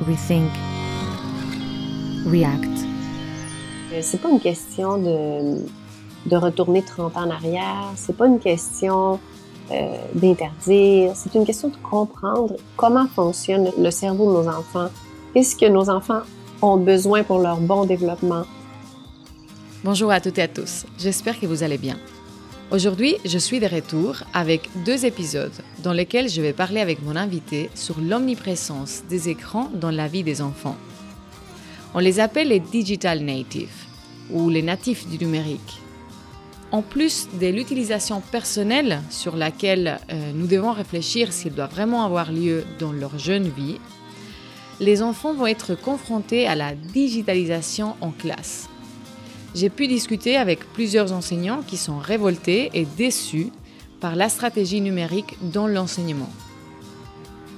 Rethink, React. Euh, c'est pas une question de, de retourner 30 ans en arrière, c'est pas une question euh, d'interdire, c'est une question de comprendre comment fonctionne le cerveau de nos enfants, qu'est-ce que nos enfants ont besoin pour leur bon développement. Bonjour à toutes et à tous, j'espère que vous allez bien. Aujourd'hui, je suis de retour avec deux épisodes dans lesquels je vais parler avec mon invité sur l'omniprésence des écrans dans la vie des enfants. On les appelle les digital natives ou les natifs du numérique. En plus de l'utilisation personnelle sur laquelle euh, nous devons réfléchir s'il doit vraiment avoir lieu dans leur jeune vie, les enfants vont être confrontés à la digitalisation en classe. J'ai pu discuter avec plusieurs enseignants qui sont révoltés et déçus par la stratégie numérique dans l'enseignement.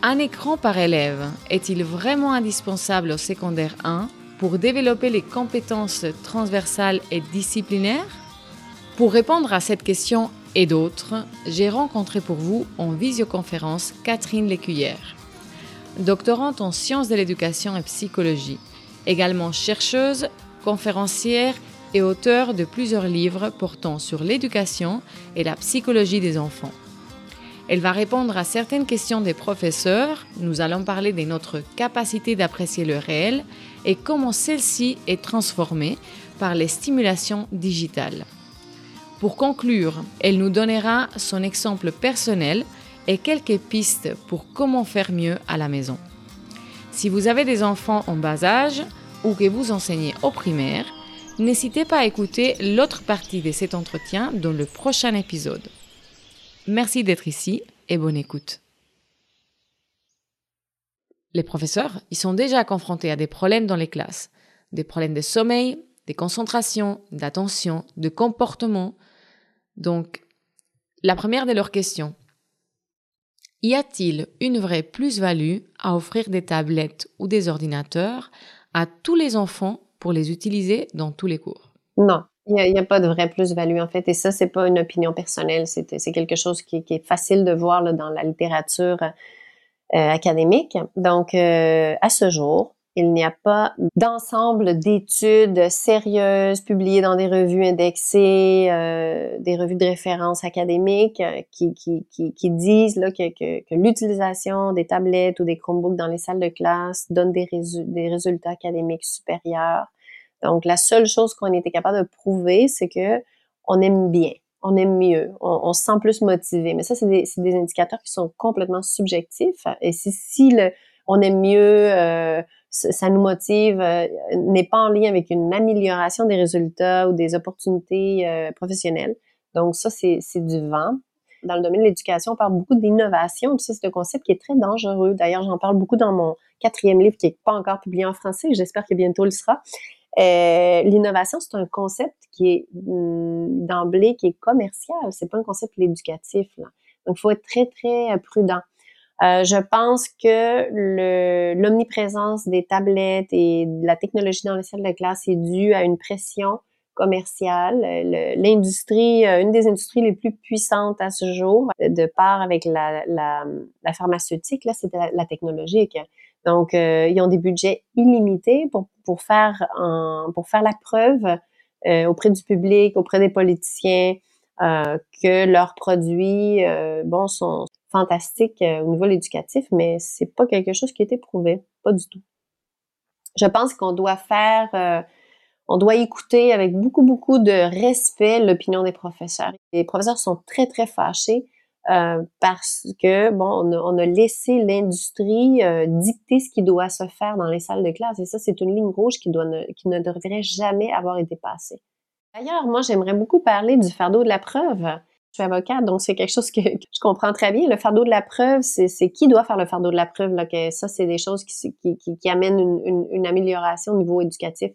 Un écran par élève est-il vraiment indispensable au secondaire 1 pour développer les compétences transversales et disciplinaires? Pour répondre à cette question et d'autres, j'ai rencontré pour vous en visioconférence Catherine Lécuyère, doctorante en sciences de l'éducation et psychologie, également chercheuse, conférencière et auteur de plusieurs livres portant sur l'éducation et la psychologie des enfants. Elle va répondre à certaines questions des professeurs, nous allons parler de notre capacité d'apprécier le réel et comment celle-ci est transformée par les stimulations digitales. Pour conclure, elle nous donnera son exemple personnel et quelques pistes pour comment faire mieux à la maison. Si vous avez des enfants en bas âge ou que vous enseignez au primaire, n'hésitez pas à écouter l'autre partie de cet entretien dans le prochain épisode. Merci d'être ici et bonne écoute. Les professeurs, ils sont déjà confrontés à des problèmes dans les classes, des problèmes de sommeil, de concentration, d'attention, de comportement. Donc, la première de leurs questions, y a-t-il une vraie plus-value à offrir des tablettes ou des ordinateurs à tous les enfants pour les utiliser dans tous les cours? Non, il n'y a, pas de vraie plus-value en fait. Et ça, c'est pas une opinion personnelle. C'est quelque chose qui, est facile de voir dans la littérature euh, académique. Donc, euh, à ce jour, il n'y a pas d'ensemble d'études sérieuses publiées dans des revues indexées, euh, des revues de référence académiques qui, qui, disent là, que, que, l'utilisation des tablettes ou des Chromebooks dans les salles de classe donne des, résultats académiques supérieurs. Donc, la seule chose qu'on était capable de prouver, c'est que on aime bien, on aime mieux, on, se sent plus motivé. Mais ça, c'est des, des, indicateurs qui sont complètement subjectifs. Et si, si le, on aime mieux, euh, ça nous motive, euh, n'est pas en lien avec une amélioration des résultats ou des opportunités euh, professionnelles. Donc ça, c'est du vent. Dans le domaine de l'éducation, on parle beaucoup d'innovation. Ça, c'est un concept qui est très dangereux. D'ailleurs, j'en parle beaucoup dans mon quatrième livre qui n'est pas encore publié en français. J'espère que bientôt le sera. Euh, l'innovation, c'est un concept qui est mm, d'emblée qui est commercial. C'est pas un concept éducatif. Là. Donc, il faut être très très prudent. Euh, je pense que l'omniprésence des tablettes et de la technologie dans les salles de classe est due à une pression commerciale. L'industrie, euh, une des industries les plus puissantes à ce jour, de part avec la, la, la pharmaceutique, là, c'est la, technologique. Donc, euh, ils ont des budgets illimités pour, pour, faire, un, pour faire la preuve euh, auprès du public, auprès des politiciens, euh, que leurs produits, bon, sont, fantastique euh, au niveau éducatif, mais c'est pas quelque chose qui a été prouvé, pas du tout. Je pense qu'on doit faire, euh, on doit écouter avec beaucoup beaucoup de respect l'opinion des professeurs. Les professeurs sont très très fâchés euh, parce que bon, on a, laissé l'industrie dicter ce qui doit se faire dans les salles de classe et ça c'est une ligne rouge qui doit qui ne devrait jamais avoir été passée. D'ailleurs, moi j'aimerais beaucoup parler du fardeau de la preuve. Je suis avocate, donc c'est quelque chose que, je comprends très bien. Le fardeau de la preuve, c'est qui doit faire le fardeau de la preuve. Là, que ça, c'est des choses qui, amènent une, amélioration au niveau éducatif.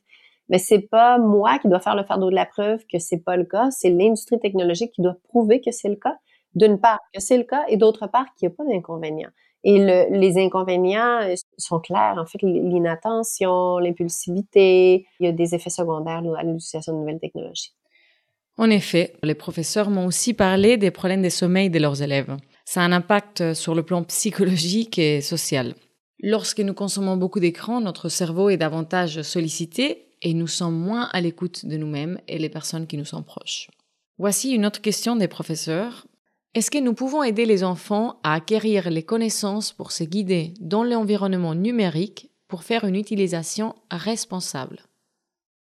Mais c'est pas moi qui dois faire le fardeau de la preuve que c'est pas le cas. C'est l'industrie technologique qui doit prouver que c'est le cas. D'une part, que c'est le cas, et d'autre part, qu'il n'y a pas d'inconvénients. Et le, les inconvénients euh, sont clairs. En fait, l'inattention, l'impulsivité, il y a des effets secondaires à l'utilisation de nouvelles technologies. En effet, les professeurs m'ont aussi parlé des problèmes de sommeil de leurs élèves. Ça a un impact sur le plan psychologique et social. Lorsque nous consommons beaucoup d'écrans, notre cerveau est davantage sollicité et nous sommes moins à l'écoute de nous-mêmes et les personnes qui nous sont proches. Voici une autre question des professeurs. Est-ce que nous pouvons aider les enfants à acquérir les connaissances pour se guider dans l'environnement numérique pour faire une utilisation responsable?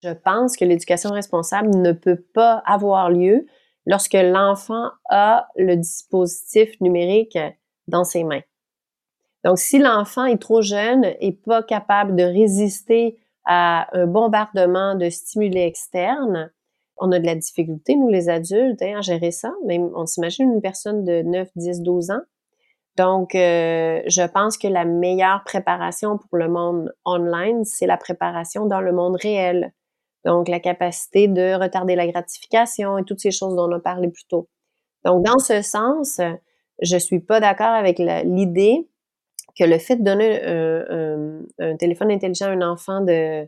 Je pense que l'éducation responsable ne peut pas avoir lieu lorsque l'enfant a le dispositif numérique dans ses mains. Donc, si l'enfant est trop jeune et pas capable de résister à un bombardement de stimuli externes, on a de la difficulté, nous les adultes, hein, à gérer ça. Mais on s'imagine une personne de 9, 10, 12 ans. Donc, euh, je pense que la meilleure préparation pour le monde online, c'est la préparation dans le monde réel. Donc, la capacité de retarder la gratification et toutes ces choses dont on a parlé plus tôt. Donc, dans ce sens, je suis pas d'accord avec l'idée que le fait de donner un, téléphone intelligent à un enfant de,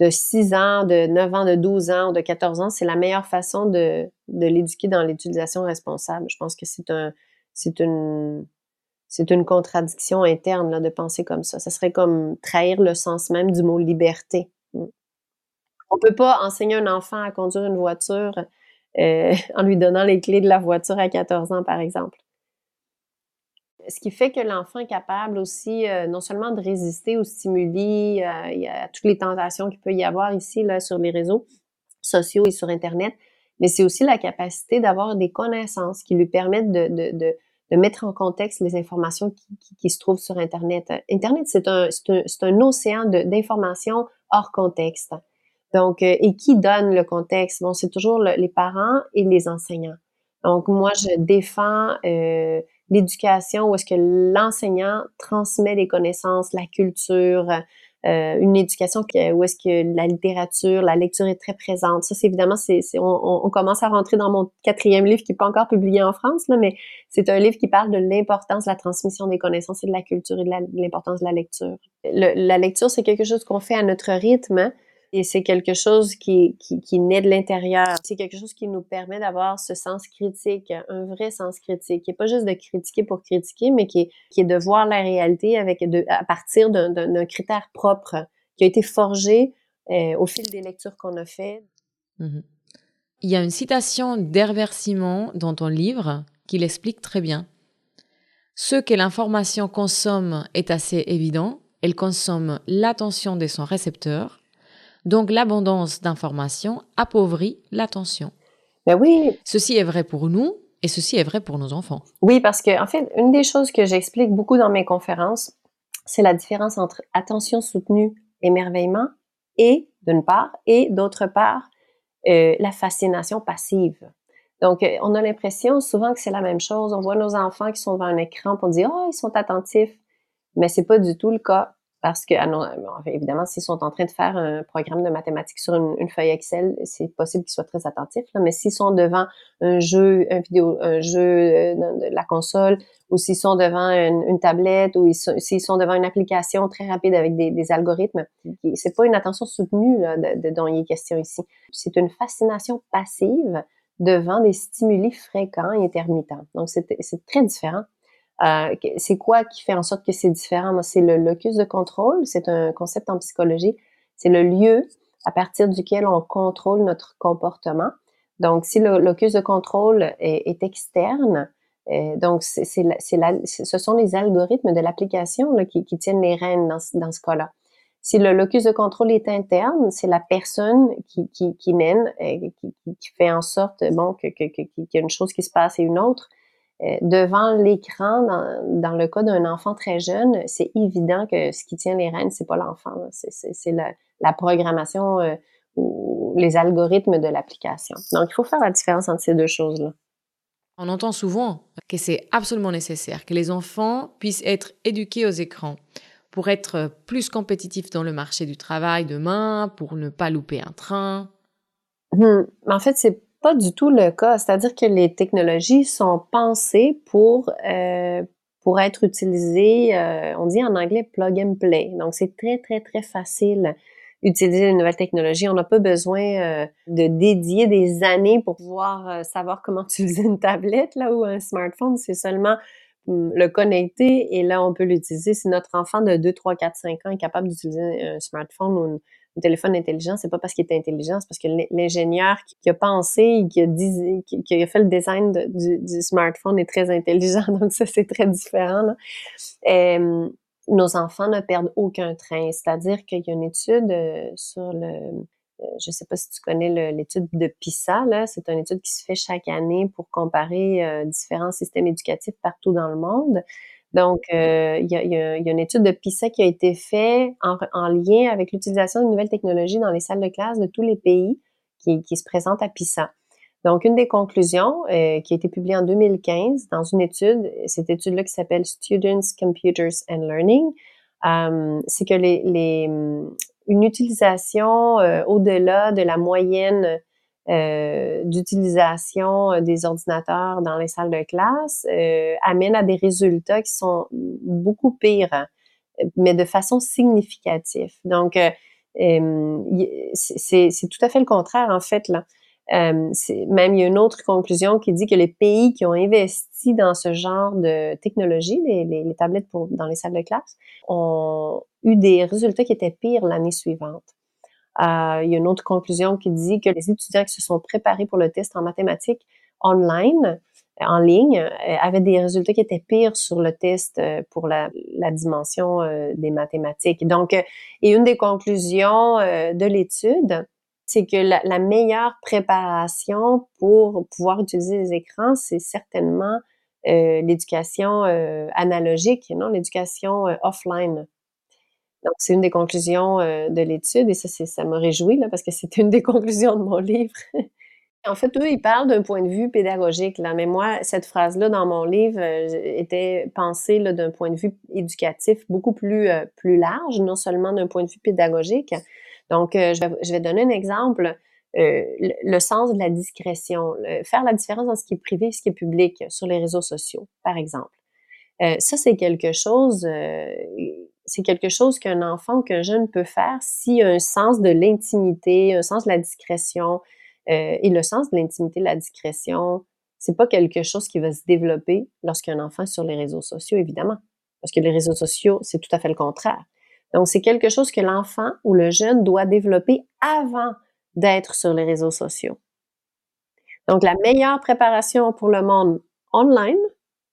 de 6 ans, de 9 ans, de 12 ans ou de 14 ans, c'est la meilleure façon de, l'éduquer dans l'utilisation responsable. Je pense que c'est un, c'est une, c'est une contradiction interne de penser comme ça. Ça serait comme trahir le sens même du mot liberté. On peut pas enseigner un enfant à conduire une voiture euh, en lui donnant les clés de la voiture à 14 ans, par exemple ce qui fait que l'enfant est capable aussi euh, non seulement de résister aux stimuli, euh, à toutes les tentations qu'il peut y avoir ici sur les réseaux sociaux et sur Internet, mais c'est aussi la capacité d'avoir des connaissances qui lui permettent de, de, de, mettre en contexte les informations qui, se trouvent sur Internet. Internet, c'est un, un, océan d'informations hors contexte. Donc, euh, et qui donne le contexte? Bon, c'est toujours les parents et les enseignants. Donc, moi, je défends euh, l'éducation où est-ce que l'enseignant transmet les connaissances, la culture, euh, une éducation où est-ce que la littérature, la lecture est très présente. Ça, c'est évidemment, c'est, on, on, commence à rentrer dans mon quatrième livre qui n'est pas encore publié en France, là, mais c'est un livre qui parle de l'importance de la transmission des connaissances et de la culture et de l'importance de la lecture. la lecture, c'est quelque chose qu'on fait à notre rythme. Hein. Et c'est quelque chose qui, qui, naît de l'intérieur. C'est quelque chose qui nous permet d'avoir ce sens critique, un vrai sens critique, qui n'est pas juste de critiquer pour critiquer, mais qui est, qui est de voir la réalité avec à partir d'un critère propre qui a été forgé euh, au fil des lectures qu'on a fait. Mmh Il y a une citation d'Hervé Simon dans ton livre qui l'explique très bien. Ce que l'information consomme est assez évident. Elle consomme l'attention de son récepteur donc l'abondance d'informations appauvrit l'attention. Ben oui. Ceci est vrai pour nous et ceci est vrai pour nos enfants. Oui, parce que en fait, une des choses que j'explique beaucoup dans mes conférences, c'est la différence entre attention soutenue, émerveillement, et d'une part, et d'autre part, euh, la fascination passive. Donc, euh, on a l'impression souvent que c'est la même chose. On voit nos enfants qui sont devant un écran, pour on dit, oh, ils sont attentifs. Mais c'est pas du tout le cas. Parce que, ah évidemment, s'ils sont en train de faire un programme de mathématiques sur une, feuille Excel, c'est possible qu'ils soient très attentifs. mais s'ils sont devant un jeu, un vidéo, un jeu euh, de la console, ou s'ils sont devant une, tablette, ou s'ils sont devant une application très rapide avec des, des algorithmes, c'est pas une attention soutenue là, de, dont il est question ici. C'est une fascination passive devant des stimuli fréquents et intermittents. Donc, c'est très différent. Euh, c'est quoi qui fait en sorte que c'est différent? c'est le locus de contrôle. C'est un concept en psychologie. C'est le lieu à partir duquel on contrôle notre comportement. Donc, si le locus de contrôle est, externe, euh, donc c'est, ce sont les algorithmes de l'application qui, tiennent les rênes dans, ce cas-là. Si le locus de contrôle est interne, c'est la personne qui, mène, euh, qui, fait en sorte bon qu'il y a une chose qui se passe et une autre. Euh, devant l'écran, dans, le cas d'un enfant très jeune, c'est évident que ce qui tient les rênes, c'est pas l'enfant, c'est la, la, programmation euh, ou les algorithmes de l'application. Donc, il faut faire la différence entre ces deux choses-là. On entend souvent que c'est absolument nécessaire que les enfants puissent être éduqués aux écrans pour être plus compétitifs dans le marché du travail demain, pour ne pas louper un train. Hum, en fait, c'est pas du tout le cas. C'est-à-dire que les technologies sont pensées pour, euh, pour être utilisées, euh, on dit en anglais plug and play. Donc, c'est très, très, très facile d'utiliser les nouvelles technologies. On n'a pas besoin euh, de dédier des années pour pouvoir savoir comment utiliser une tablette là ou un smartphone. C'est seulement le connecter et là, on peut l'utiliser. Si notre enfant de 2, 3, 4, 5 ans est capable d'utiliser un smartphone ou un téléphone intelligent, c'est pas parce qu'il est intelligent, c'est parce que l'ingénieur qui a pensé, qui a, fait le design du, smartphone est très intelligent. Donc ça, c'est très différent. Nos enfants ne perdent aucun train. C'est-à-dire qu'il y a une étude euh, sur le euh, je ne sais pas si tu connais l'étude de PISA, c'est une étude qui se fait chaque année pour comparer euh, différents systèmes éducatifs partout dans le monde. Donc, euh, il y, a, y, a, une étude de PISA qui a été faite en, en, lien avec l'utilisation de nouvelles technologies dans les salles de classe de tous les pays qui, qui se présentent à PISA. Donc, une des conclusions euh, qui a été publiée en 2015 dans une étude, cette étude-là qui s'appelle Students, Computers and Learning, euh, c'est que les, les, une utilisation euh, au-delà de la moyenne euh, d'utilisation euh, des ordinateurs dans les salles de classe amène à des résultats qui sont beaucoup pires, mais de façon significative. Donc, c'est tout à fait le contraire, en fait, là. Euh, même il y a une autre conclusion qui dit que les pays qui ont investi dans ce genre de technologie, les, les, tablettes pour, dans les salles de classe, ont eu des résultats qui étaient pires l'année suivante. Euh, il y a une autre conclusion qui dit que les étudiants qui se sont préparés pour le test en mathématiques online, en ligne, euh, avaient des résultats qui étaient pires sur le test euh, pour la, dimension des mathématiques. Donc, et une des conclusions de l'étude, c'est que la, meilleure préparation pour pouvoir utiliser les écrans, c'est certainement euh, l'éducation euh, analogique, non, l'éducation euh, offline. Donc, c'est une des conclusions de l'étude et ça, ça me réjouit là, parce que c'est une des conclusions de mon livre. en fait, eux, ils parlent d'un point de vue pédagogique, là, mais moi, cette phrase-là dans mon livre était pensée d'un point de vue éducatif beaucoup plus, plus large, non seulement d'un point de vue pédagogique, donc, euh, je, vais, donner un exemple. Euh, le, sens de la discrétion, faire la différence entre ce qui est privé et ce qui est public sur les réseaux sociaux, par exemple. Euh, ça, c'est quelque chose, c'est quelque chose qu'un enfant ou qu'un jeune peut faire s'il a un sens de l'intimité, un sens de la discrétion. et le sens de l'intimité, de la discrétion, c'est pas quelque chose qui va se développer lorsqu'un enfant est sur les réseaux sociaux, évidemment. Parce que les réseaux sociaux, c'est tout à fait le contraire. Donc, c'est quelque chose que l'enfant ou le jeune doit développer avant d'être sur les réseaux sociaux. Donc, la meilleure préparation pour le monde online,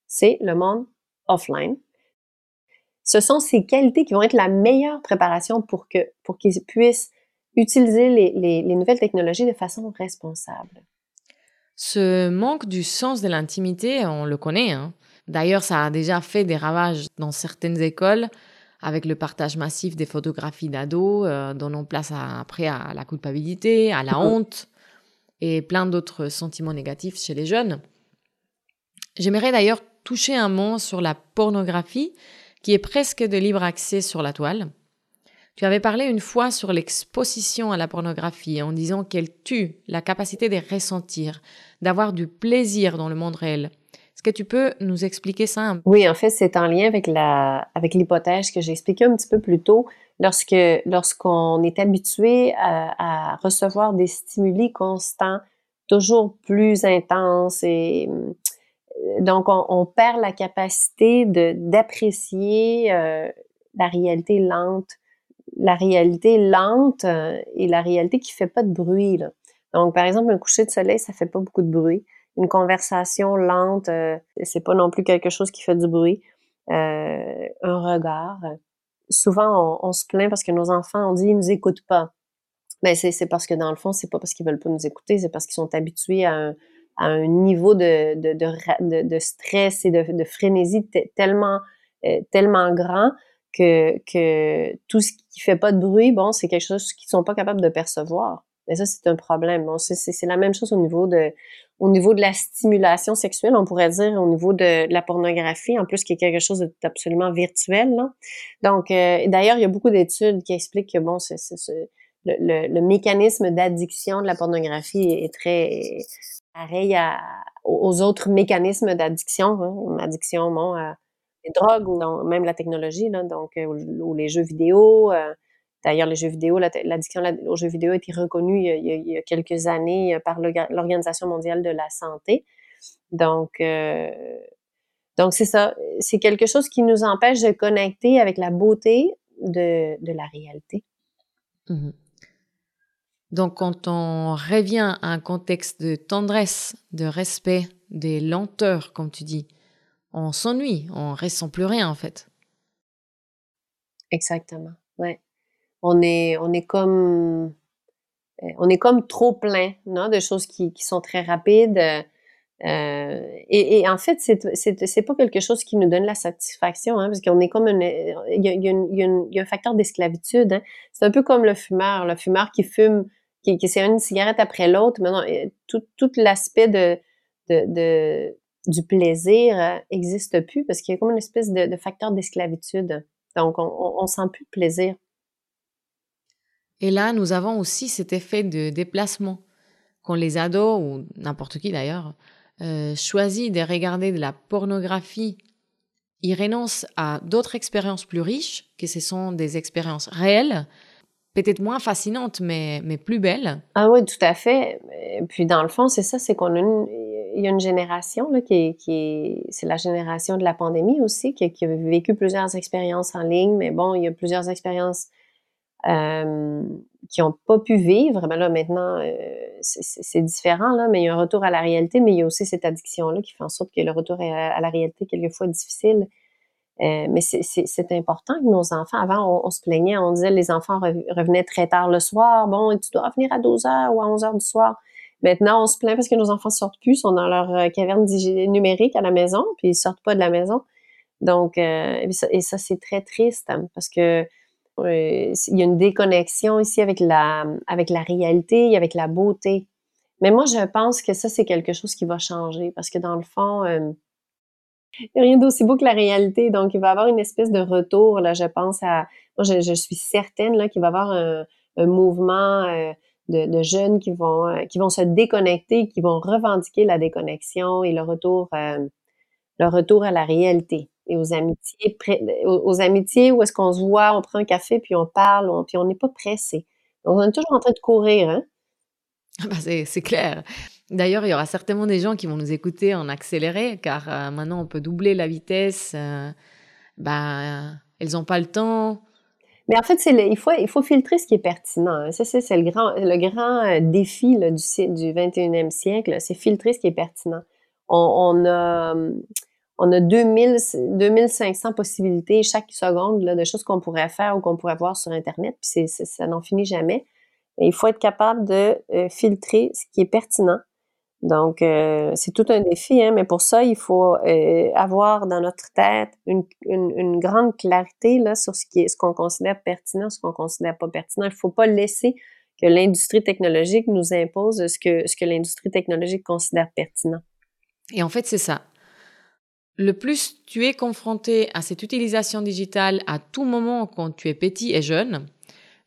c'est le monde offline. Ce sont ces qualités qui vont être la meilleure préparation pour que pour qu'ils puissent utiliser les, les nouvelles technologies de façon responsable. Ce manque du sens de l'intimité, on le connaît. Hein? D'ailleurs, ça a déjà fait des ravages dans certaines écoles avec le partage massif des photographies d'ados, euh, donnant place après à la culpabilité, à la honte et plein d'autres sentiments négatifs chez les jeunes. J'aimerais d'ailleurs toucher un mot sur la pornographie, qui est presque de libre accès sur la toile. Tu avais parlé une fois sur l'exposition à la pornographie en disant qu'elle tue la capacité de ressentir, d'avoir du plaisir dans le monde réel. Est-ce que tu peux nous expliquer ça? Oui, en fait, c'est en lien avec la, avec l'hypothèse que j'ai expliquée un petit peu plus tôt. Lorsque, lorsqu'on est habitué à, recevoir des stimuli constants, toujours plus intenses et donc on, perd la capacité de, d'apprécier euh, la réalité lente, la réalité lente euh, et la réalité qui fait pas de bruit. Là. Donc, par exemple, un coucher de soleil, ça fait pas beaucoup de bruit une conversation lente, euh, c'est pas non plus quelque chose qui fait du bruit. Euh, un regard. Souvent, on, se plaint parce que nos enfants, on dit, ils nous écoutent pas. Mais ben, c'est parce que dans le fond, c'est pas parce qu'ils veulent pas nous écouter, c'est parce qu'ils sont habitués à un, à un niveau de, de, de, de, stress et de, frénésie tellement, euh, tellement grand que, que tout ce qui fait pas de bruit, bon, c'est quelque chose qu'ils sont pas capables de percevoir. Mais ça, c'est un problème. Bon, c'est la même chose au niveau de au niveau de la stimulation sexuelle, on pourrait dire au niveau de, la pornographie, en plus qui est quelque chose d'absolument virtuel. Là. Donc, euh, d'ailleurs, il y a beaucoup d'études qui expliquent que bon, c'est, le, mécanisme d'addiction de la pornographie est très pareil aux autres mécanismes d'addiction, hein, addiction à les drogues ou même la technologie, donc euh, ou, les jeux vidéo. Euh, D'ailleurs, les jeux vidéo, l'addiction aux jeux vidéo a été reconnue il y a, quelques années euh, par l'Organisation mondiale de la santé. Donc, euh, Donc, c'est ça. C'est quelque chose qui nous empêche de connecter avec la beauté de, la réalité. Mhm. Donc, quand on revient à un contexte de tendresse, de respect, des lenteurs, comme tu dis, on s'ennuie, on ressent plus rien en fait. Exactement. Ouais. On est, on est comme, euh, on est comme trop plein, non, de choses qui, qui sont très rapides. Euh, et, et, en fait, c'est, pas quelque chose qui nous donne la satisfaction, hein, parce qu'on est comme il y a, y a, y a un facteur d'esclavitude. Hein. C'est un peu comme le fumeur, le fumeur qui fume, qui, qui c'est une cigarette après l'autre. Maintenant, tout, tout l'aspect de, de, du plaisir n'existe plus parce qu'il y a comme une espèce de, facteur d'esclavitude. Donc, on, on, sent plus de plaisir. Et là, nous avons aussi cet effet de déplacement. Quand les ados, ou n'importe qui d'ailleurs, euh, choisit de regarder de la pornographie, ils renoncent à d'autres expériences plus riches, que ce sont des expériences réelles, peut-être moins fascinantes, mais, mais plus belles. Ah oui, tout à fait. Puis dans le fond, c'est ça, c'est qu'on a une, il y a une génération là, qui, qui c'est la génération de la pandémie aussi, qui, a vécu plusieurs expériences en ligne, mais bon, il y a plusieurs expériences euh, qui n'ont pas pu vivre. Ben là, maintenant, euh, c'est différent, là, mais il y a un retour à la réalité, mais il y a aussi cette addiction-là qui fait en sorte que le retour à, la réalité, quelquefois, est difficile. Euh, mais c'est important que nos enfants, avant, on, se plaignait, on disait les enfants revenaient très tard le soir, bon, tu dois revenir à 12 heures ou à 11 heures du soir. Maintenant, on se plaint parce que nos enfants sortent plus, sont dans leur euh, caverne numérique à la maison, puis ils sortent pas de la maison. Donc, euh, et ça, c'est très triste hein, parce que euh, il y a une déconnexion ici avec la, avec la réalité, avec la beauté. Mais moi, je pense que ça, c'est quelque chose qui va changer parce que dans le fond, a rien d'aussi beau que la réalité. Donc, il va y avoir une espèce de retour, là, je pense à... Moi, je, suis certaine là, qu'il va y avoir un, mouvement de, jeunes qui vont, euh, qui vont se déconnecter, qui vont revendiquer la déconnexion et le retour, euh, le retour à la réalité et aux amitiés, aux, amitiés où est-ce qu'on se voit, on prend un café puis on parle, puis on n'est pas pressé. on est toujours en train de courir, hein? Ah bah, c'est clair. D'ailleurs, il y aura certainement des gens qui vont nous écouter en accéléré, car euh, maintenant on peut doubler la vitesse. bah, elles n'ont pas le temps, mais en fait, il, faut, il faut filtrer ce qui est pertinent. Ça, c'est le grand, le grand euh, défi du, du 21e siècle, c'est filtrer ce qui est pertinent. On, a, on a 2000, 2500 possibilités chaque seconde de choses qu'on pourrait faire ou qu'on pourrait voir sur Internet, puis ça n'en finit jamais. il faut être capable de euh, filtrer ce qui est pertinent donc, euh, c'est tout un défi, hein, mais pour ça, il faut euh, avoir dans notre tête une, une, grande clarité là, sur ce qui est, ce qu'on considère pertinent, ce qu'on considère pas pertinent. Il ne faut pas laisser que l'industrie technologique nous impose ce que, ce que l'industrie technologique considère pertinent. Et en fait, c'est ça. Le plus tu es confronté à cette utilisation digitale à tout moment quand tu es petit et jeune,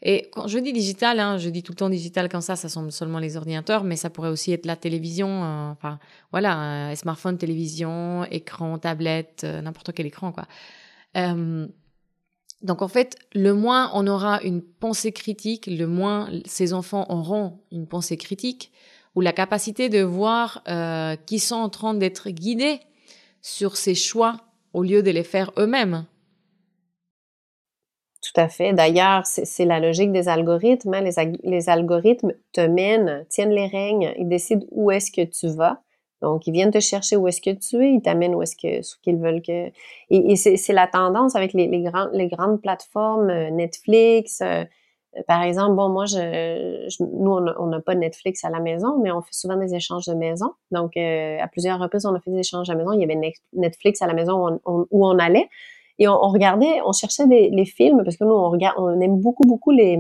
et quand je dis digital, hein, je dis tout le temps digital comme ça, ça semble seulement les ordinateurs, mais ça pourrait aussi être la télévision, euh, enfin voilà, smartphone, télévision, écran, tablette, euh, n'importe quel écran quoi. Euh, donc en fait, le moins on aura une pensée critique, le moins ces enfants auront une pensée critique ou la capacité de voir euh, qu'ils sont en train d'être guidés sur ces choix au lieu de les faire eux-mêmes. Tout à fait. D'ailleurs, c'est la logique des algorithmes. Hein. Les, algorithmes te mènent, tiennent les règnes, ils décident où est-ce que tu vas. Donc, ils viennent te chercher où est-ce que tu es, ils t'amènent où est-ce que qu'ils veulent que. Et, c'est la tendance avec les, grandes plateformes, euh, Netflix. Euh, par exemple, bon, moi, je, nous, on n'a pas Netflix à la maison, mais on fait souvent des échanges de maison. Donc, euh, à plusieurs reprises, on a fait des échanges à maison. Il y avait Netflix à la maison où on allait. Et on, regardait, on cherchait des, les films parce que nous, on regarde, on aime beaucoup, beaucoup les,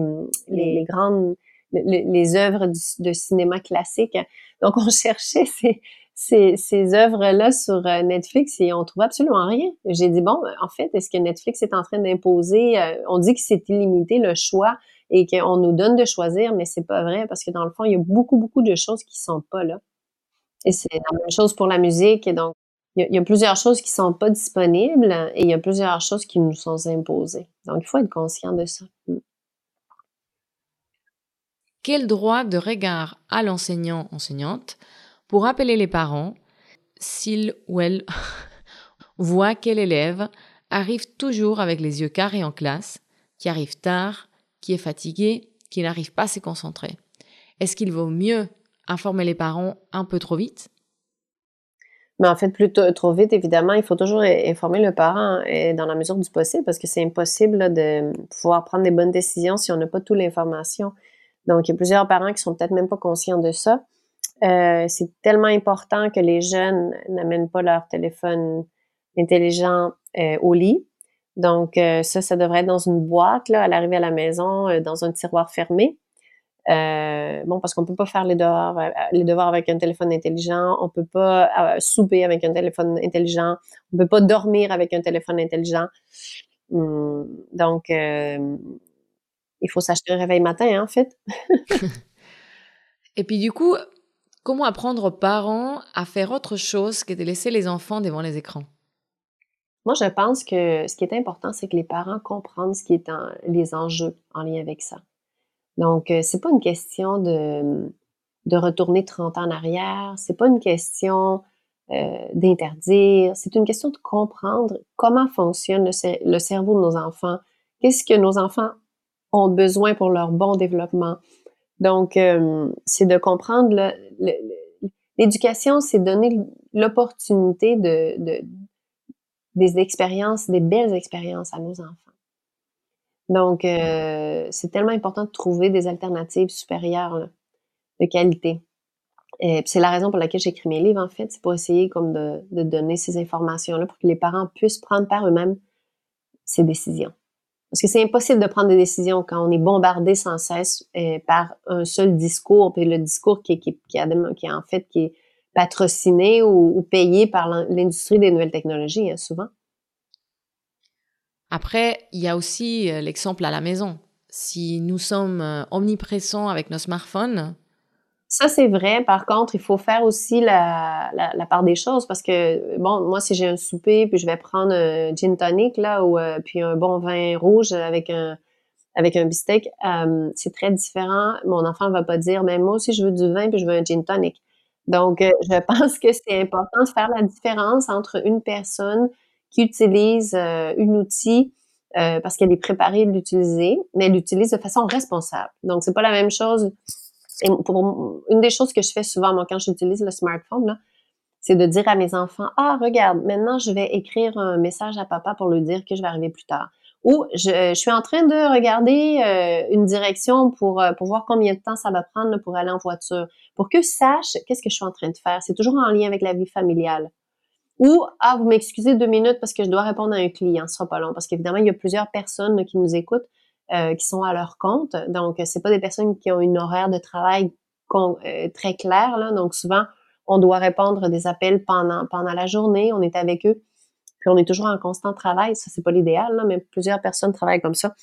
les, grandes, les, les œuvres de cinéma classique. Donc, on cherchait ces, ces, ces œuvres-là sur euh, Netflix et on trouve absolument rien. J'ai dit, bon, en fait, est-ce que Netflix est en train d'imposer, euh, on dit que c'est illimité le choix et qu'on nous donne de choisir, mais c'est pas vrai parce que dans le fond, il y a beaucoup, beaucoup de choses qui sont pas là. Et c'est la même chose pour la musique. Et donc, il y, a, plusieurs choses qui sont pas disponibles et il y a plusieurs choses qui nous sont imposées. Donc, il faut être conscient de ça. Mm. Quel droit de regard à l'enseignant, enseignante, pour appeler les parents s'ils ou elles voit quel élève arrive toujours avec les yeux carrés en classe, qui arrive tard, qui est fatigué, qui n'arrive pas à se concentrer? Est-ce qu'il vaut mieux informer les parents un peu trop vite mais en fait, plutôt trop vite, évidemment, il faut toujours informer le parent et dans la mesure du possible parce que c'est impossible de pouvoir prendre des bonnes décisions si on n'a pas toute l'information. Donc, il y a plusieurs parents qui sont peut-être même pas conscients de ça. Euh, c'est tellement important que les jeunes n'amènent pas leur téléphone intelligent euh, au lit. Donc, euh, ça, ça devrait être dans une boîte là, à l'arrivée à la maison, dans un tiroir fermé. Euh, bon, parce qu'on peut pas faire les devoirs, euh, les devoirs avec un téléphone intelligent, on peut pas euh, souper avec un téléphone intelligent, on peut pas dormir avec un téléphone intelligent. Hum, donc, il faut s'acheter un réveil matin, hein, en fait. Et puis du coup, comment apprendre aux parents à faire autre chose que de laisser les enfants devant les écrans? Moi, je pense que ce qui est important, c'est que les parents comprennent ce qui est en, les enjeux en lien avec ça. Donc, euh, c'est pas une question de, de retourner 30 ans en arrière, c'est pas une question euh, d'interdire, c'est une question de comprendre comment fonctionne le, cerveau de nos enfants, qu'est-ce que nos enfants ont besoin pour leur bon développement? Donc, euh, c'est de comprendre l'éducation, c'est donner l'opportunité de, de, des expériences, des belles expériences à nos enfants. Donc, euh, c'est tellement important de trouver des alternatives supérieures de qualité. Et c'est la raison pour laquelle j'écris mes livres, en fait. C'est pour essayer comme de, de donner ces informations-là pour que les parents puissent prendre par eux-mêmes ces décisions. Parce que c'est impossible de prendre des décisions quand on est bombardé sans cesse euh, par un seul discours, puis le discours qui, qui, qui, en fait qui est patrociné ou, payé par l'industrie des nouvelles technologies, hein, souvent. Après, il y a aussi euh, l'exemple à la maison. Si nous sommes euh, omniprésents avec nos smartphones, ça, c'est vrai. Par contre, il faut faire aussi la, la, part des choses parce que, bon, moi, si j'ai un souper, puis je vais prendre un gin tonic, là, ou euh, puis un bon vin rouge avec un avec un bistec, c'est très différent. Mon enfant va pas dire, mais moi aussi, je veux du vin, puis je veux un gin tonic. Donc, je pense que c'est important de faire la différence entre une personne qui utilise euh, un outil euh, parce qu'elle est préparée de l'utiliser, mais elle l'utilise de façon responsable. Donc, c'est pas la même chose. Et pour, une des choses que je fais souvent, moi, quand j'utilise le smartphone, c'est de dire à mes enfants, ah, regarde, maintenant, je vais écrire un message à papa pour lui dire que je vais arriver plus tard. Ou je, suis en train de regarder euh, une direction pour, pour voir combien de temps ça va prendre pour aller en voiture, pour que sache qu'est-ce que je suis en train de faire. C'est toujours en lien avec la vie familiale. Ou, ah, vous m'excusez deux minutes parce que je dois répondre à un client, ce sera pas long. Parce qu'évidemment, il y a plusieurs personnes qui nous écoutent, euh, qui sont à leur compte. Donc, c'est pas des personnes qui ont une horaire de travail euh, très claire. Là. Donc, souvent, on doit répondre des appels pendant, pendant la journée. On est avec eux. Puis, on est toujours en constant travail. Ça, c'est pas l'idéal, mais plusieurs personnes travaillent comme ça.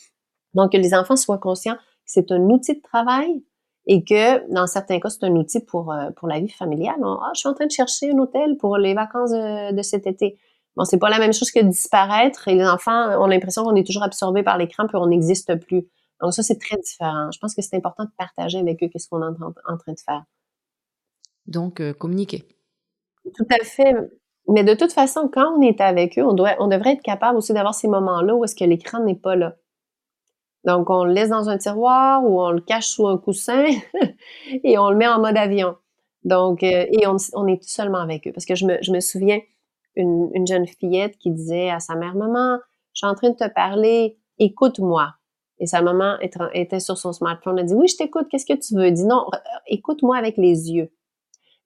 Donc, que les enfants soient conscients que c'est un outil de travail, et que dans certains cas, c'est un outil pour, euh, pour la vie familiale. ah, je suis en train de chercher un hôtel pour les vacances de, cet été. Bon, c'est pas la même chose que disparaître et les enfants ont l'impression qu'on est toujours absorbé par l'écran puis on n'existe plus. Donc ça, c'est très différent. Je pense que c'est important de partager avec eux qu'est-ce qu'on est en, train de faire. Donc, euh, communiquer. Tout à fait. Mais de toute façon, quand on est avec eux, on, doit, on devrait être capable aussi d'avoir ces moments-là où est-ce que l'écran n'est pas là. Donc, on le laisse dans un tiroir ou on le cache sous un coussin et on le met en mode avion. Donc, euh, et on, est seulement avec eux. Parce que je me, souviens, une, jeune fillette qui disait à sa mère, Maman, je suis en train de te parler, écoute-moi. Et sa maman était sur son smartphone. Elle dit, oui, je t'écoute, qu'est-ce que tu veux? Elle dit, non, écoute-moi avec les yeux.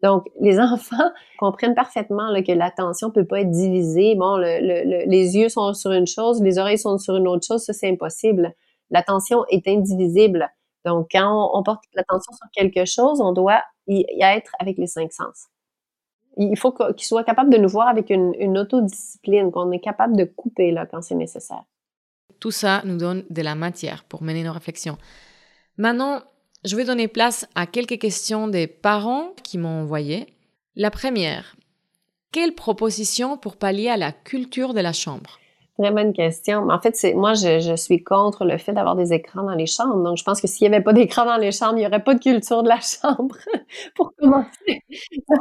Donc, les enfants comprennent parfaitement que l'attention peut pas être divisée. Bon, les yeux sont sur une chose, les oreilles sont sur une autre chose, ça c'est impossible l'attention est indivisible. Donc, quand on, porte l'attention sur quelque chose, on doit y, être avec les cinq sens. Il faut qu'il soit capable de nous voir avec une, une autodiscipline, qu'on est capable de couper là quand c'est nécessaire. Tout ça nous donne de la matière pour mener nos réflexions. Maintenant, je vais donner place à quelques questions des parents qui m'ont envoyé. La première, quelle proposition pour pallier à la culture de la chambre? Très bonne question. En fait, c'est moi, je, suis contre le fait d'avoir des écrans dans les chambres. Donc, je pense que s'il n'y avait pas d'écran dans les chambres, il n'y aurait pas de culture de la chambre pour commencer.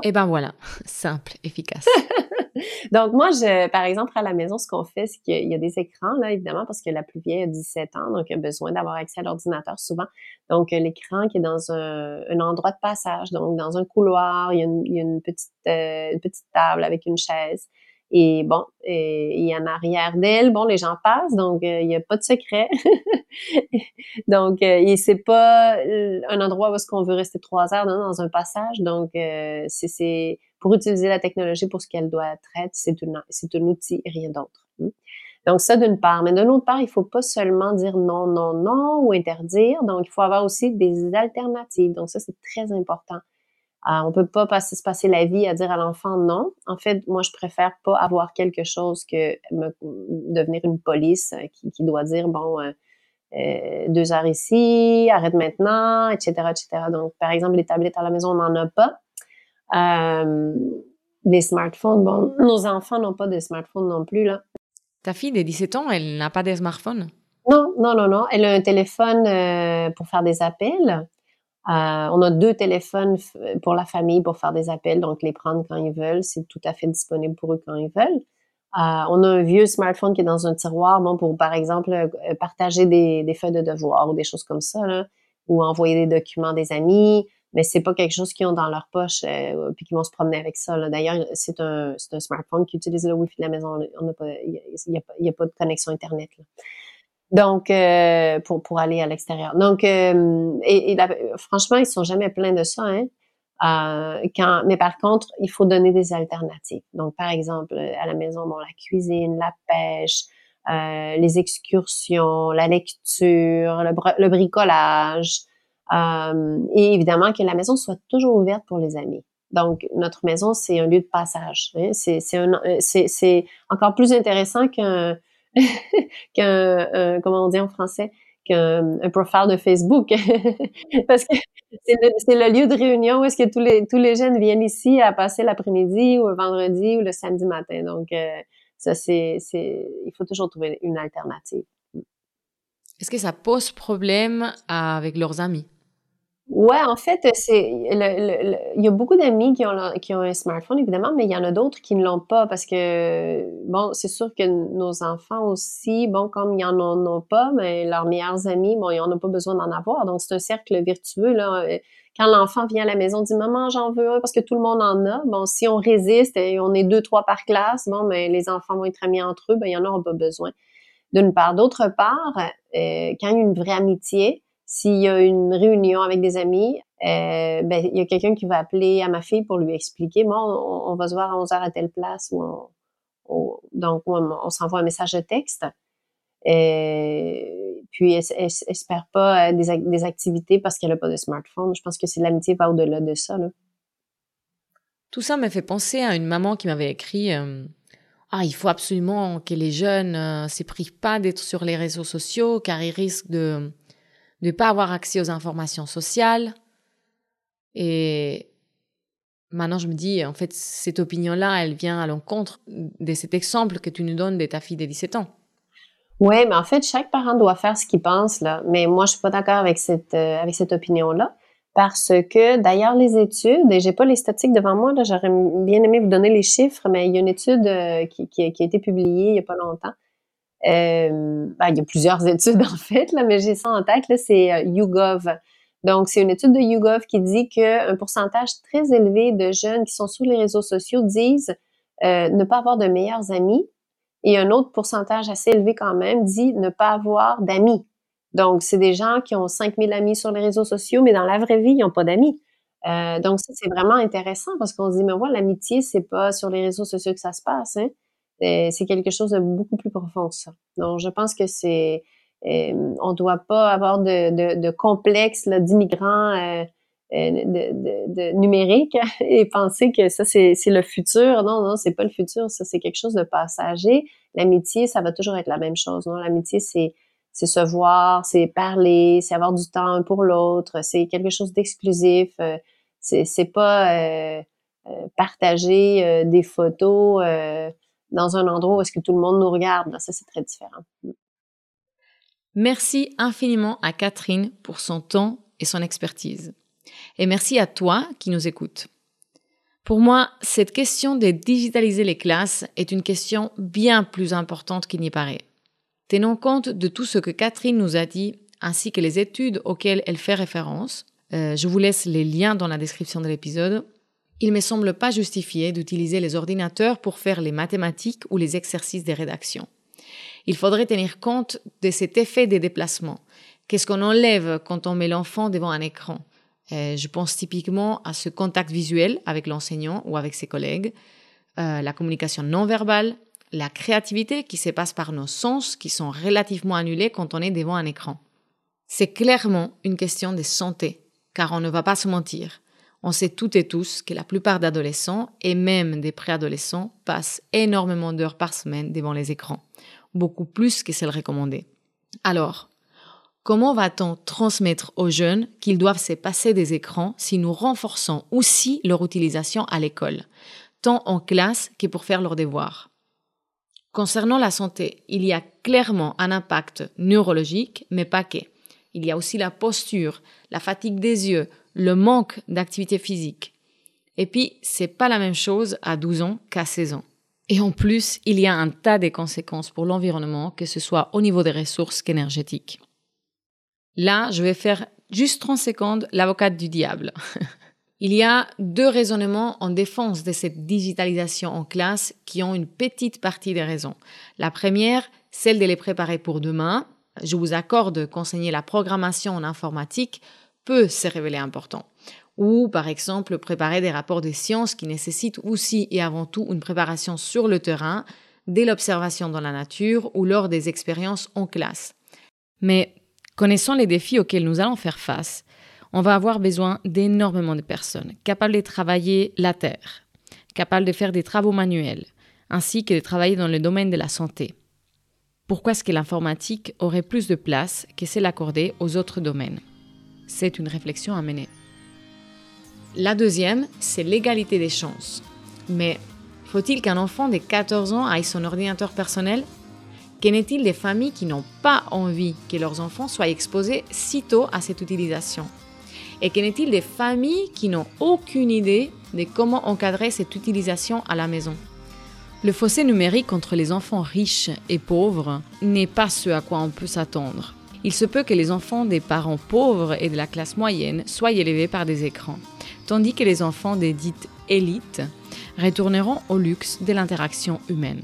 Eh ben voilà, simple, efficace. donc moi, je, par exemple, à la maison, ce qu'on fait, c'est qu'il y a des écrans, là, évidemment, parce que la plus vieille a 17 ans, donc elle a besoin d'avoir accès à l'ordinateur souvent. Donc, l'écran qui est dans un, un, endroit de passage, donc dans un couloir, il y a une, il y a une petite, euh, une petite table avec une chaise. Et bon, et, en arrière d'elle, bon, les gens passent, donc euh, il n'y a pas de secret. donc, euh, et c'est pas euh, un endroit où est-ce qu'on veut rester trois heures dans un passage. Donc, c'est pour utiliser la technologie pour ce qu'elle doit être, c'est c'est un outil et rien d'autre. Hmm? Donc, ça d'une part. Mais de l'autre part, il faut pas seulement dire non, non, non ou interdire. Donc, il faut avoir aussi des alternatives. Donc, ça, c'est très important. Euh, on peut pas passer, se passer la vie à dire à l'enfant non. En fait, moi, je préfère pas avoir quelque chose que me, devenir une police euh, qui, qui doit dire bon euh, euh, deux heures ici, arrête maintenant, etc., etc. Donc, par exemple, les tablettes à la maison, on n'en a pas. Les smartphones, bon, nos enfants n'ont pas de smartphones non plus là. Ta fille de 17 ans, elle n'a pas de smartphone? Non, non, non, non. Elle a un téléphone pour faire des appels. Euh, on a deux téléphones pour la famille pour faire des appels, donc les prendre quand ils veulent. C'est tout à fait disponible pour eux quand ils veulent. Euh, on a un vieux smartphone qui est dans un tiroir, bon, pour par exemple euh, partager des, feuilles de devoir ou des choses comme ça, ou envoyer des documents des amis. Mais c'est pas quelque chose qu'ils ont dans leur poche euh, puis qu'ils vont se promener avec ça. D'ailleurs, c'est un, un smartphone qui utilise le Wi-Fi de la maison. Il n'y a, a, pas de connexion Internet. Là. Donc, euh, pour, pour aller à l'extérieur. Donc, euh, et, franchement, ils sont jamais pleins de ça. Hein? Euh, quand, mais par contre, il faut donner des alternatives. Donc, par exemple, à la maison, bon, la cuisine, la pêche, euh, les excursions, la lecture, le, le bricolage, euh, et évidemment que la maison soit toujours ouverte pour les amis. Donc, notre maison, c'est un lieu de passage. Hein? C'est encore plus intéressant qu'un qu'un, euh, comment on dit en français, qu'un un profile de Facebook. Parce que c'est le, le, lieu de réunion où est-ce que tous les, tous les jeunes viennent ici à passer l'après-midi ou le vendredi ou le samedi matin. Donc, euh, ça, c'est, c'est, il faut toujours trouver une alternative. Est-ce que ça pose problème avec leurs amis? Ouais, en fait, c'est le, il y a beaucoup d'amis qui ont qui ont un smartphone évidemment, mais il y en a d'autres qui ne l'ont pas parce que bon, c'est sûr que nos enfants aussi, bon, comme ils en ont, pas, mais leurs meilleurs amis, bon, ils n'en ont pas besoin d'en avoir. Donc c'est un cercle vertueux là. Quand l'enfant vient à la maison, dit maman, j'en veux un parce que tout le monde en a. Bon, si on résiste et on est deux trois par classe, bon, mais les enfants vont être amis entre eux, ben il y en aura pas besoin. D'une part, d'autre part, euh, quand il y a une vraie amitié s'il y a une réunion avec des amis, euh, ben, il y a quelqu'un qui va appeler à ma fille pour lui expliquer, bon, on, va se voir à 11 heures à telle place. Donc, on, s'envoie un message de texte. Et puis, elle, espère pas euh, des, activités parce qu'elle n'a pas de smartphone. Je pense que c'est l'amitié va au-delà de ça. Tout ça m'a fait penser à une maman qui m'avait écrit euh, Ah, il faut absolument que les jeunes ne se privent pas d'être sur les réseaux sociaux car ils risquent de ne pas avoir accès aux informations sociales. Et maintenant, je me dis, en fait, cette opinion-là, elle vient à l'encontre de cet exemple que tu nous donnes de ta fille de 17 ans. Oui, mais en fait, chaque parent doit faire ce qu'il pense, là. Mais moi, je suis pas d'accord avec cette, euh, cette opinion-là. Parce que, d'ailleurs, les études, et j'ai pas les statistiques devant moi, là, j'aurais bien aimé vous donner les chiffres, mais il y a une étude euh, qui, qui, qui, a été publiée il y a pas longtemps, euh, ben, il y a plusieurs études en fait, là, mais j'ai ça en tête, c'est euh, YouGov. Donc, c'est une étude de YouGov qui dit qu'un pourcentage très élevé de jeunes qui sont sur les réseaux sociaux disent euh, ne pas avoir de meilleurs amis et un autre pourcentage assez élevé quand même dit ne pas avoir d'amis. Donc, c'est des gens qui ont 5000 amis sur les réseaux sociaux, mais dans la vraie vie, ils n'ont pas d'amis. Donc, ça, c'est vraiment intéressant parce qu'on se dit, mais voilà, l'amitié, c'est pas sur les réseaux sociaux que ça se passe. Hein? C'est quelque chose de beaucoup plus profond que ça. Donc, je pense que c'est, euh, on doit pas avoir de, de, de complexe d'immigrants euh, euh, de, de, numérique et penser que ça c'est le futur. Non, non, c'est pas le futur. Ça c'est quelque chose de passager. L'amitié, ça va toujours être la même chose. Non, l'amitié c'est c'est se voir, c'est parler, c'est avoir du temps pour l'autre, c'est quelque chose d'exclusif. c'est c'est pas partager des photos dans un endroit où est-ce que tout le monde nous regarde. ça, c'est très différent. Merci infiniment à Catherine pour son temps et son expertise. Et merci à toi qui nous écoutes. Pour moi, cette question de digitaliser les classes est une question bien plus importante qu'il n'y paraît. Tenons compte de tout ce que Catherine nous a dit, ainsi que les études auxquelles elle fait référence. Euh, je vous laisse les liens dans la description de l'épisode. Il ne me semble pas justifié d'utiliser les ordinateurs pour faire les mathématiques ou les exercices de rédaction. Il faudrait tenir compte de cet effet des déplacements. Qu'est-ce qu'on enlève quand on met l'enfant devant un écran? Euh, Je pense typiquement à ce contact visuel avec l'enseignant ou avec ses collègues, euh, la communication non verbale, la créativité qui se passe par nos sens qui sont relativement annulés quand on est devant un écran. C'est clairement une question de santé, car on ne va pas se mentir. On sait toutes et tous que la plupart d'adolescents et même des préadolescents passent énormément d'heures par semaine devant les écrans, beaucoup plus que celles recommandées. Alors, Comment va-t-on transmettre aux jeunes qu'ils doivent se passer des écrans si nous renforçons aussi leur utilisation à l'école, tant en classe que pour faire leurs devoirs? Concernant la santé, il y a clairement un impact neurologique, mais pas que. Il y a aussi la posture, la fatigue des yeux, le manque d'activité physique. Et puis, c'est pas la même chose à 12 ans qu'à 16 ans. Et en plus, il y a un tas de conséquences pour l'environnement, que ce soit au niveau des ressources qu'énergétiques. Là, je vais faire juste 30 secondes l'avocate du diable. Il y a deux raisonnements en défense de cette digitalisation en classe qui ont une petite partie des raisons. La première, celle de les préparer pour demain. Je vous accorde qu'enseigner la programmation en informatique peut se révéler important. Ou par exemple préparer des rapports de sciences qui nécessitent aussi et avant tout une préparation sur le terrain, dès l'observation dans la nature ou lors des expériences en classe. Mais Connaissant les défis auxquels nous allons faire face, on va avoir besoin d'énormément de personnes capables de travailler la terre, capables de faire des travaux manuels, ainsi que de travailler dans le domaine de la santé. Pourquoi est-ce que l'informatique aurait plus de place que celle accordée aux autres domaines? C'est une réflexion à mener. La deuxième, c'est l'égalité des chances. Mais faut-il qu'un enfant de 14 ans aille son ordinateur personnel? Qu'en est-il des familles qui n'ont pas envie que leurs enfants soient exposés si tôt à cette utilisation? Et qu'en est-il des familles qui n'ont aucune idée de comment encadrer cette utilisation à la maison? Le fossé numérique entre les enfants riches et pauvres n'est pas ce à quoi on peut s'attendre. Il se peut que les enfants des parents pauvres et de la classe moyenne soient élevés par des écrans, tandis que les enfants des dites élites retourneront au luxe de l'interaction humaine.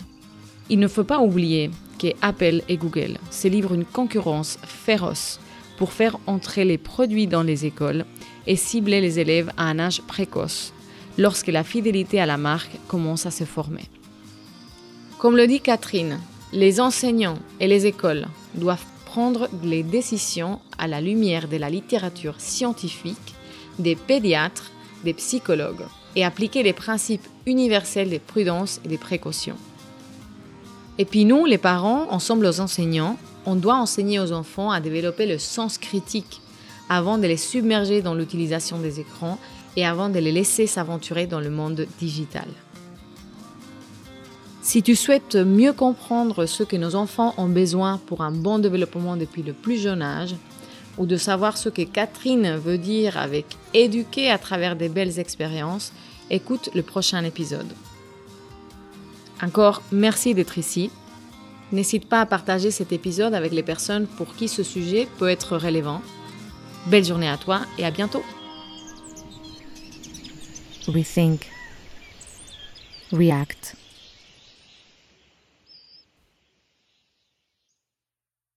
Il ne faut pas oublier que Apple et Google se livrent une concurrence féroce pour faire entrer les produits dans les écoles et cibler les élèves à un âge précoce, lorsque la fidélité à la marque commence à se former. Comme le dit Catherine, les enseignants et les écoles doivent prendre les décisions à la lumière de la littérature scientifique, des pédiatres, des psychologues, et appliquer les principes universels de prudence et de précaution. Et puis nous, les parents, ensemble aux enseignants, on doit enseigner aux enfants à développer le sens critique avant de les submerger dans l'utilisation des écrans et avant de les laisser s'aventurer dans le monde digital. Si tu souhaites mieux comprendre ce que nos enfants ont besoin pour un bon développement depuis le plus jeune âge, ou de savoir ce que Catherine veut dire avec éduquer à travers des belles expériences, écoute le prochain épisode. Encore merci d'être ici. N'hésite pas à partager cet épisode avec les personnes pour qui ce sujet peut être relevant. Belle journée à toi et à bientôt. React.